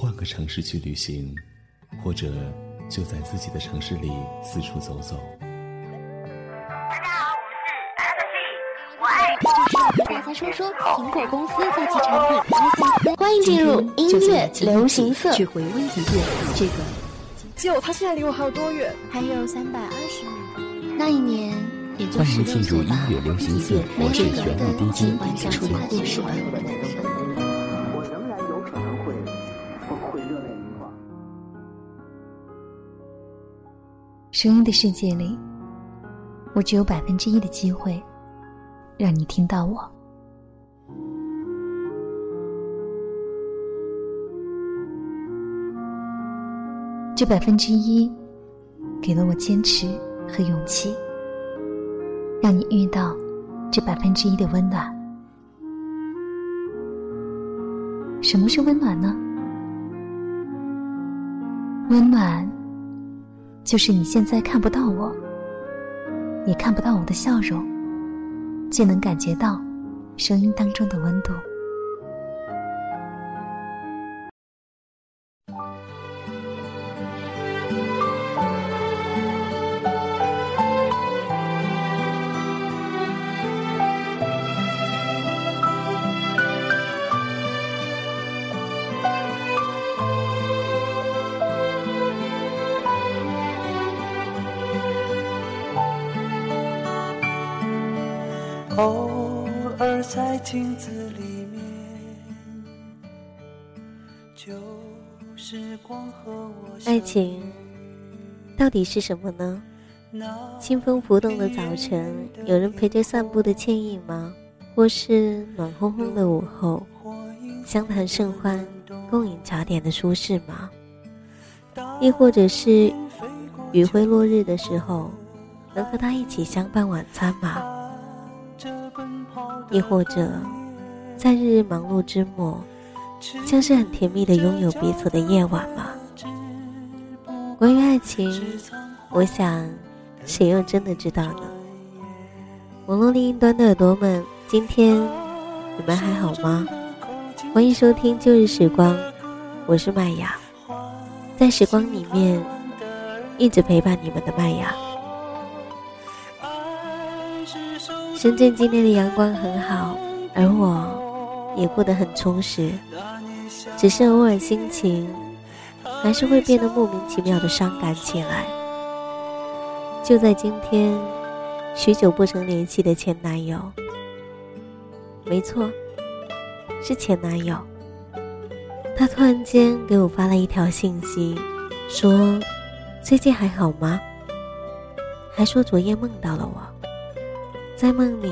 换个城市去旅行，或者就在自己的城市里四处走走。大家好，我是 F G，我爱就是和大家说说苹果公司在其产品 iPhone 欢迎进入音乐流行色，去回温一遍这个。舅，他现在离我还有多远？还有三百二十米。那一年，也就欢迎进入音乐流行色，我是旋律 DJ 出的故事。声音的世界里，我只有百分之一的机会让你听到我。这百分之一，给了我坚持和勇气，让你遇到这百分之一的温暖。什么是温暖呢？温暖，就是你现在看不到我，也看不到我的笑容，却能感觉到声音当中的温度。镜子里面，就是光和我爱情到底是什么呢？清风浮动的早晨，有人陪着散步的惬意吗？或是暖烘烘的午后，相谈甚欢、共饮茶点的舒适吗？亦或者是余晖落日的时候，能和他一起相伴晚餐吗？亦或者，在日日忙碌之末，像是很甜蜜的拥有彼此的夜晚吗？关于爱情，我想，谁又真的知道呢？网络另一端的耳朵们，今天你们还好吗？欢迎收听旧日时光，我是麦雅，在时光里面一直陪伴你们的麦雅。深圳今天的阳光很好，而我也过得很充实，只是偶尔心情还是会变得莫名其妙的伤感起来。就在今天，许久不曾联系的前男友，没错，是前男友，他突然间给我发了一条信息，说最近还好吗？还说昨夜梦到了我。在梦里，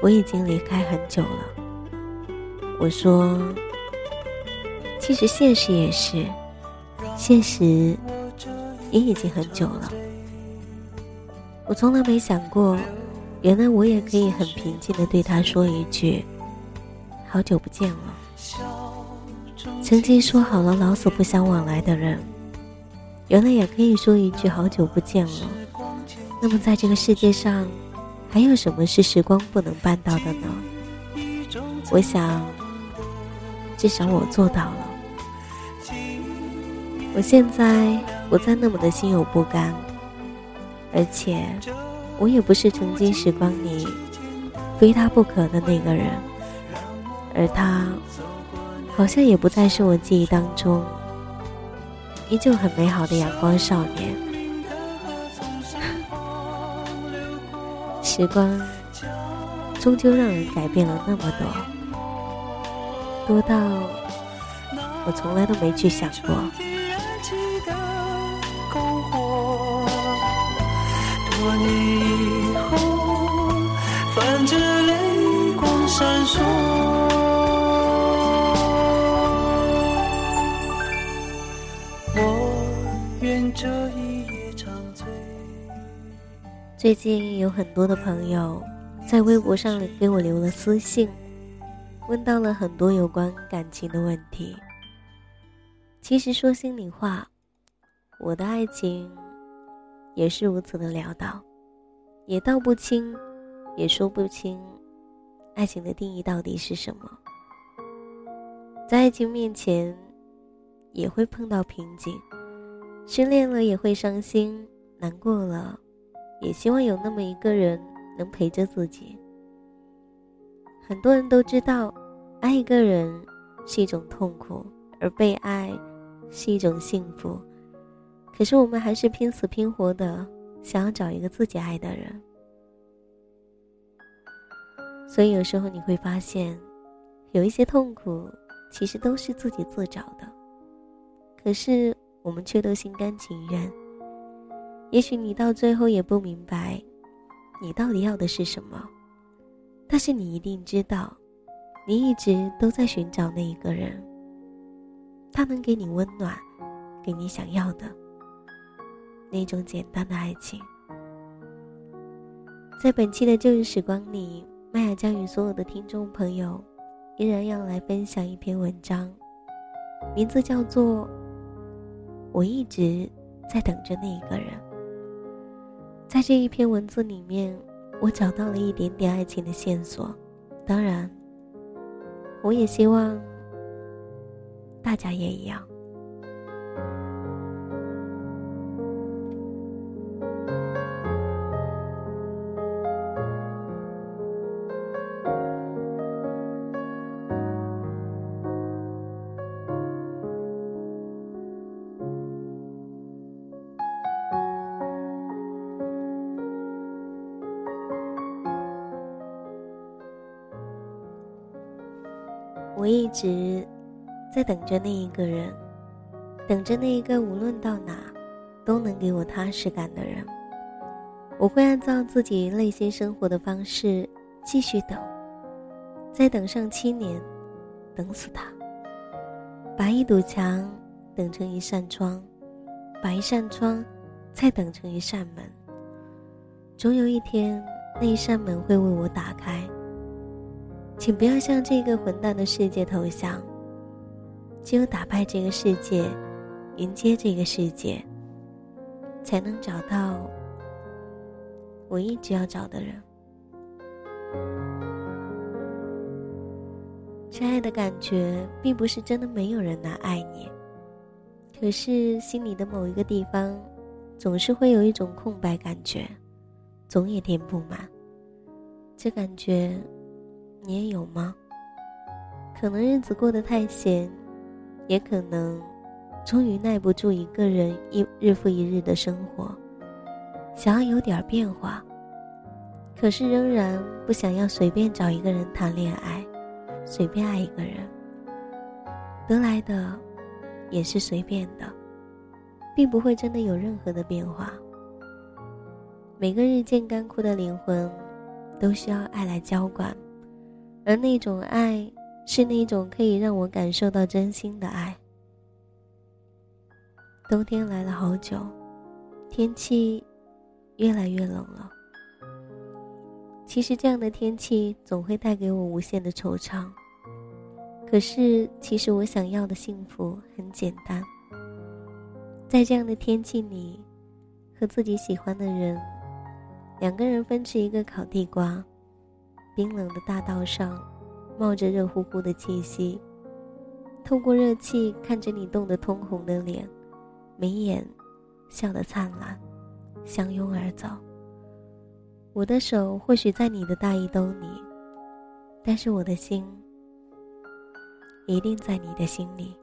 我已经离开很久了。我说，其实现实也是，现实也已经很久了。我从来没想过，原来我也可以很平静的对他说一句：“好久不见了。”曾经说好了老死不相往来的人，原来也可以说一句“好久不见了”。那么，在这个世界上，还有什么是时光不能办到的呢？我想，至少我做到了。我现在不再那么的心有不甘，而且，我也不是曾经时光里非他不可的那个人，而他，好像也不再是我记忆当中依旧很美好的阳光少年。时光终究让人改变了那么多，多到我从来都没去想过。多年最近有很多的朋友在微博上给我留了私信，问到了很多有关感情的问题。其实说心里话，我的爱情也是如此的潦倒，也道不清，也说不清，爱情的定义到底是什么。在爱情面前，也会碰到瓶颈，失恋了也会伤心难过了，也希望有那么一个人能陪着自己。很多人都知道，爱一个人是一种痛苦，而被爱是一种幸福。可是我们还是拼死拼活的想要找一个自己爱的人。所以有时候你会发现，有一些痛苦其实都是自己自找的，可是我们却都心甘情愿。也许你到最后也不明白，你到底要的是什么。但是你一定知道，你一直都在寻找那一个人。他能给你温暖，给你想要的那种简单的爱情。在本期的旧日时光里，麦雅将与所有的听众朋友，依然要来分享一篇文章，名字叫做《我一直在等着那一个人》。在这一篇文字里面。我找到了一点点爱情的线索，当然，我也希望大家也一样。我一直在等着那一个人，等着那一个无论到哪都能给我踏实感的人。我会按照自己内心生活的方式继续等，再等上七年，等死他。把一堵墙等成一扇窗，把一扇窗再等成一扇门。总有一天，那一扇门会为我打开。请不要向这个混蛋的世界投降。只有打败这个世界，迎接这个世界，才能找到我一直要找的人。真爱的，感觉并不是真的没有人来爱你，可是心里的某一个地方，总是会有一种空白感觉，总也填不满。这感觉。你也有吗？可能日子过得太闲，也可能终于耐不住一个人一日复一日的生活，想要有点变化，可是仍然不想要随便找一个人谈恋爱，随便爱一个人，得来的也是随便的，并不会真的有任何的变化。每个日渐干枯的灵魂，都需要爱来浇灌。而那种爱，是那种可以让我感受到真心的爱。冬天来了好久，天气越来越冷了。其实这样的天气总会带给我无限的惆怅。可是，其实我想要的幸福很简单，在这样的天气里，和自己喜欢的人，两个人分吃一个烤地瓜。冰冷的大道上，冒着热乎乎的气息。透过热气看着你冻得通红的脸，眉眼笑得灿烂，相拥而走。我的手或许在你的大衣兜里，但是我的心一定在你的心里。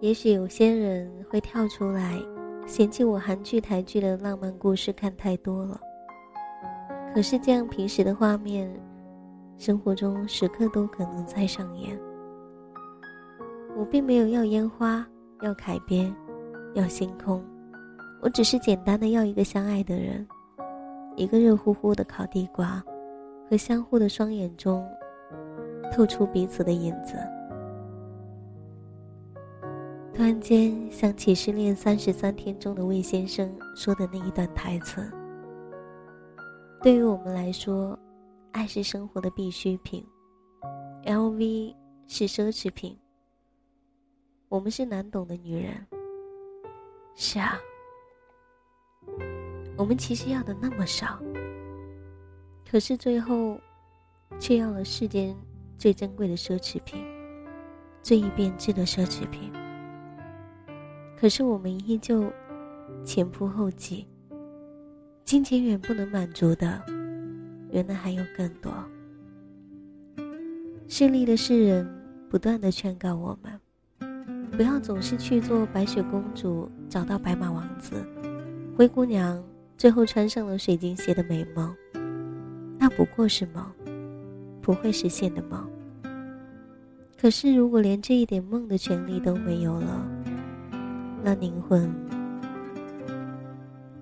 也许有些人会跳出来。嫌弃我韩剧、台剧的浪漫故事看太多了。可是这样平时的画面，生活中时刻都可能在上演。我并没有要烟花，要海边，要星空，我只是简单的要一个相爱的人，一个热乎乎的烤地瓜，和相互的双眼中透出彼此的影子。突然间想起《失恋三十三天》中的魏先生说的那一段台词：“对于我们来说，爱是生活的必需品，LV 是奢侈品。我们是难懂的女人。是啊，我们其实要的那么少，可是最后却要了世间最珍贵的奢侈品，最易变质的奢侈品。可是我们依旧前仆后继，金钱远不能满足的，原来还有更多。势利的世人不断的劝告我们，不要总是去做白雪公主找到白马王子，灰姑娘最后穿上了水晶鞋的美梦，那不过是梦，不会实现的梦。可是如果连这一点梦的权利都没有了，那灵魂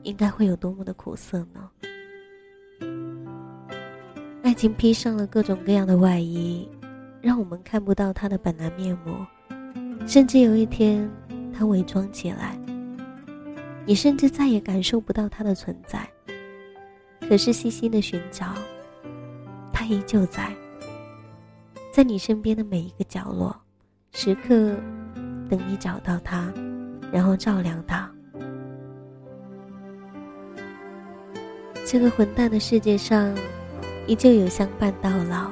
应该会有多么的苦涩呢？爱情披上了各种各样的外衣，让我们看不到它的本来面目。甚至有一天，它伪装起来，你甚至再也感受不到它的存在。可是细心的寻找，它依旧在，在你身边的每一个角落，时刻等你找到它。然后照亮他。这个混蛋的世界上，依旧有相伴到老，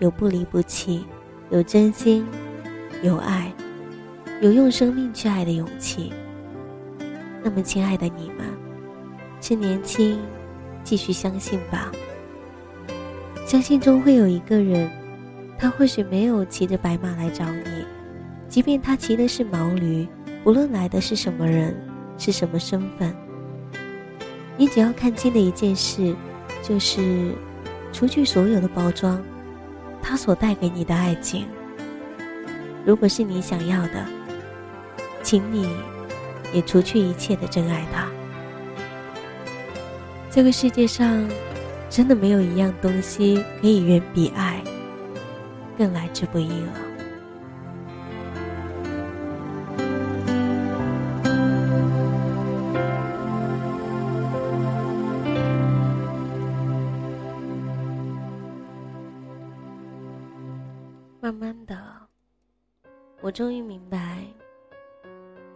有不离不弃，有真心，有爱，有用生命去爱的勇气。那么，亲爱的你们，趁年轻，继续相信吧。相信终会有一个人，他或许没有骑着白马来找你，即便他骑的是毛驴。无论来的是什么人，是什么身份，你只要看清的一件事，就是除去所有的包装，他所带给你的爱情。如果是你想要的，请你也除去一切的真爱他。这个世界上，真的没有一样东西可以远比爱更来之不易了。慢慢的，我终于明白，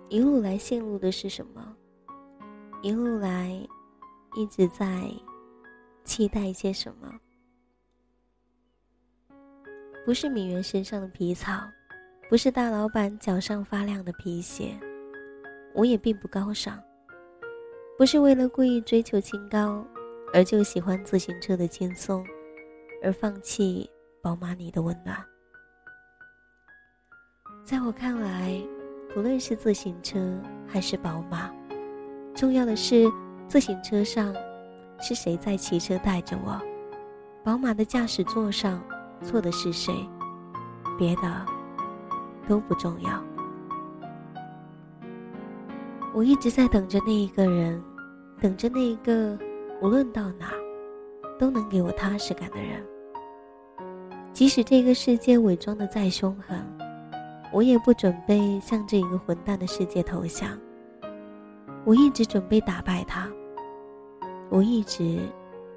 一路来陷入的是什么。一路来，一直在期待些什么。不是名媛身上的皮草，不是大老板脚上发亮的皮鞋。我也并不高尚，不是为了故意追求清高，而就喜欢自行车的轻松，而放弃宝马里的温暖。在我看来，不论是自行车还是宝马，重要的是自行车上是谁在骑车带着我，宝马的驾驶座上坐的是谁，别的都不重要。我一直在等着那一个人，等着那一个无论到哪都能给我踏实感的人，即使这个世界伪装的再凶狠。我也不准备向这一个混蛋的世界投降。我一直准备打败他。我一直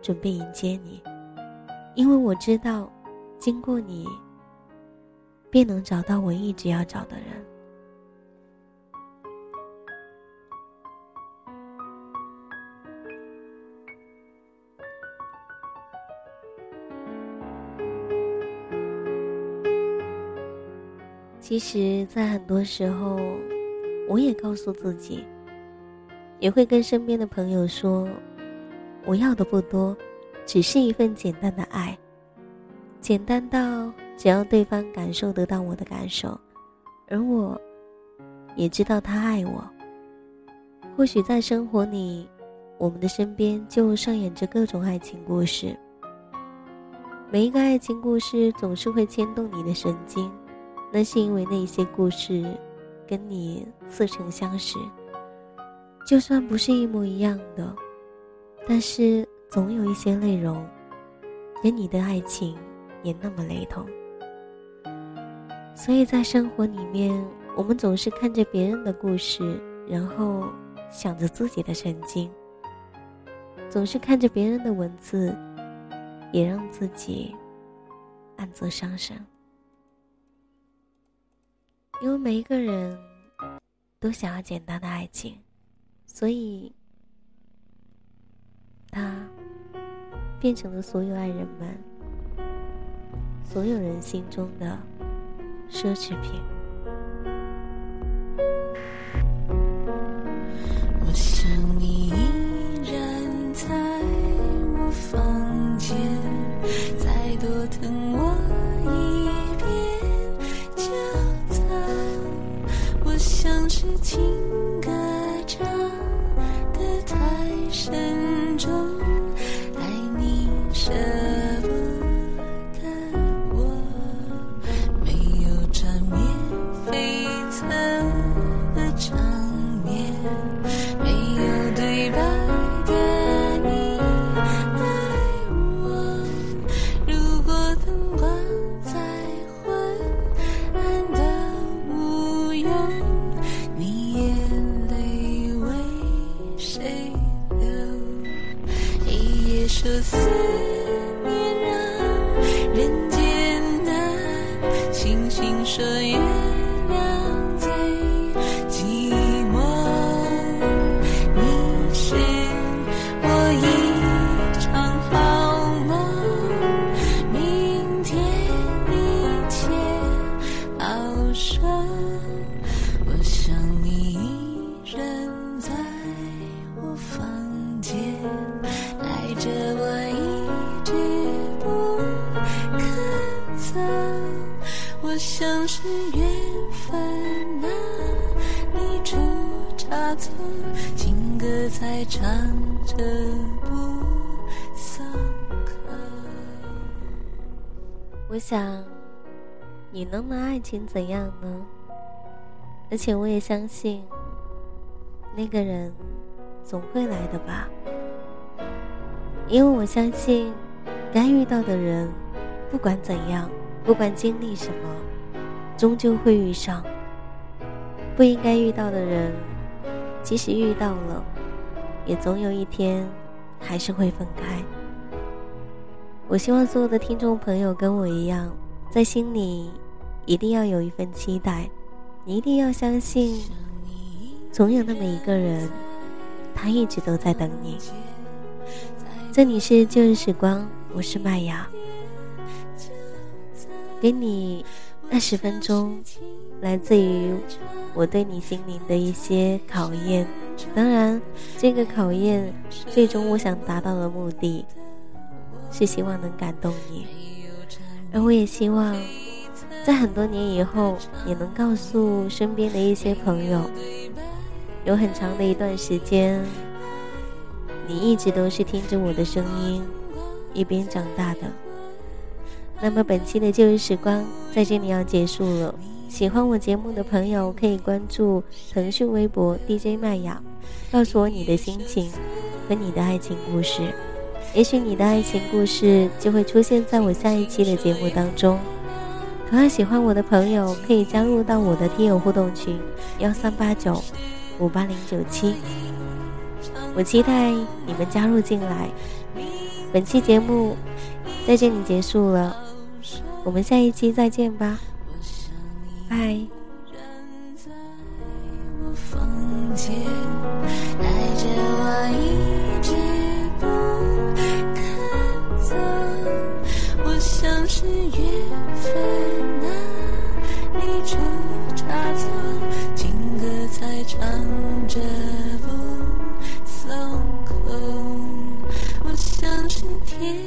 准备迎接你，因为我知道，经过你，便能找到我一直要找的人。其实，在很多时候，我也告诉自己，也会跟身边的朋友说，我要的不多，只是一份简单的爱，简单到只要对方感受得到我的感受，而我，也知道他爱我。或许在生活里，我们的身边就上演着各种爱情故事，每一个爱情故事总是会牵动你的神经。那是因为那些故事，跟你似曾相识。就算不是一模一样的，但是总有一些内容，跟你的爱情也那么雷同。所以在生活里面，我们总是看着别人的故事，然后想着自己的曾经；总是看着别人的文字，也让自己暗自伤神。因为每一个人都想要简单的爱情，所以他变成了所有爱人们所有人心中的奢侈品。我想你这思念让人我像是缘分啊，你出差错，情歌在唱着不松口。我想，你能拿爱情怎样呢？而且我也相信，那个人总会来的吧。因为我相信，该遇到的人，不管怎样，不管经历什么，终究会遇上。不应该遇到的人，即使遇到了，也总有一天还是会分开。我希望所有的听众朋友跟我一样，在心里一定要有一份期待，你一定要相信，总有那么一个人，他一直都在等你。这里是旧日时光，我是麦芽，给你二十分钟，来自于我对你心灵的一些考验。当然，这个考验最终我想达到的目的，是希望能感动你，而我也希望，在很多年以后，也能告诉身边的一些朋友，有很长的一段时间，你一直都是听着我的声音，一边长大的。那么本期的旧日时光在这里要结束了。喜欢我节目的朋友可以关注腾讯微博 DJ 麦雅，告诉我你的心情和你的爱情故事。也许你的爱情故事就会出现在我下一期的节目当中。同样喜欢我的朋友可以加入到我的听友互动群幺三八九五八零九七，我期待你们加入进来。本期节目在这里结束了，我们下一期再见吧，拜。人在我房间，带着我一直不肯走。我像是缘分哪里出差错，情歌才唱着不松口。我像是天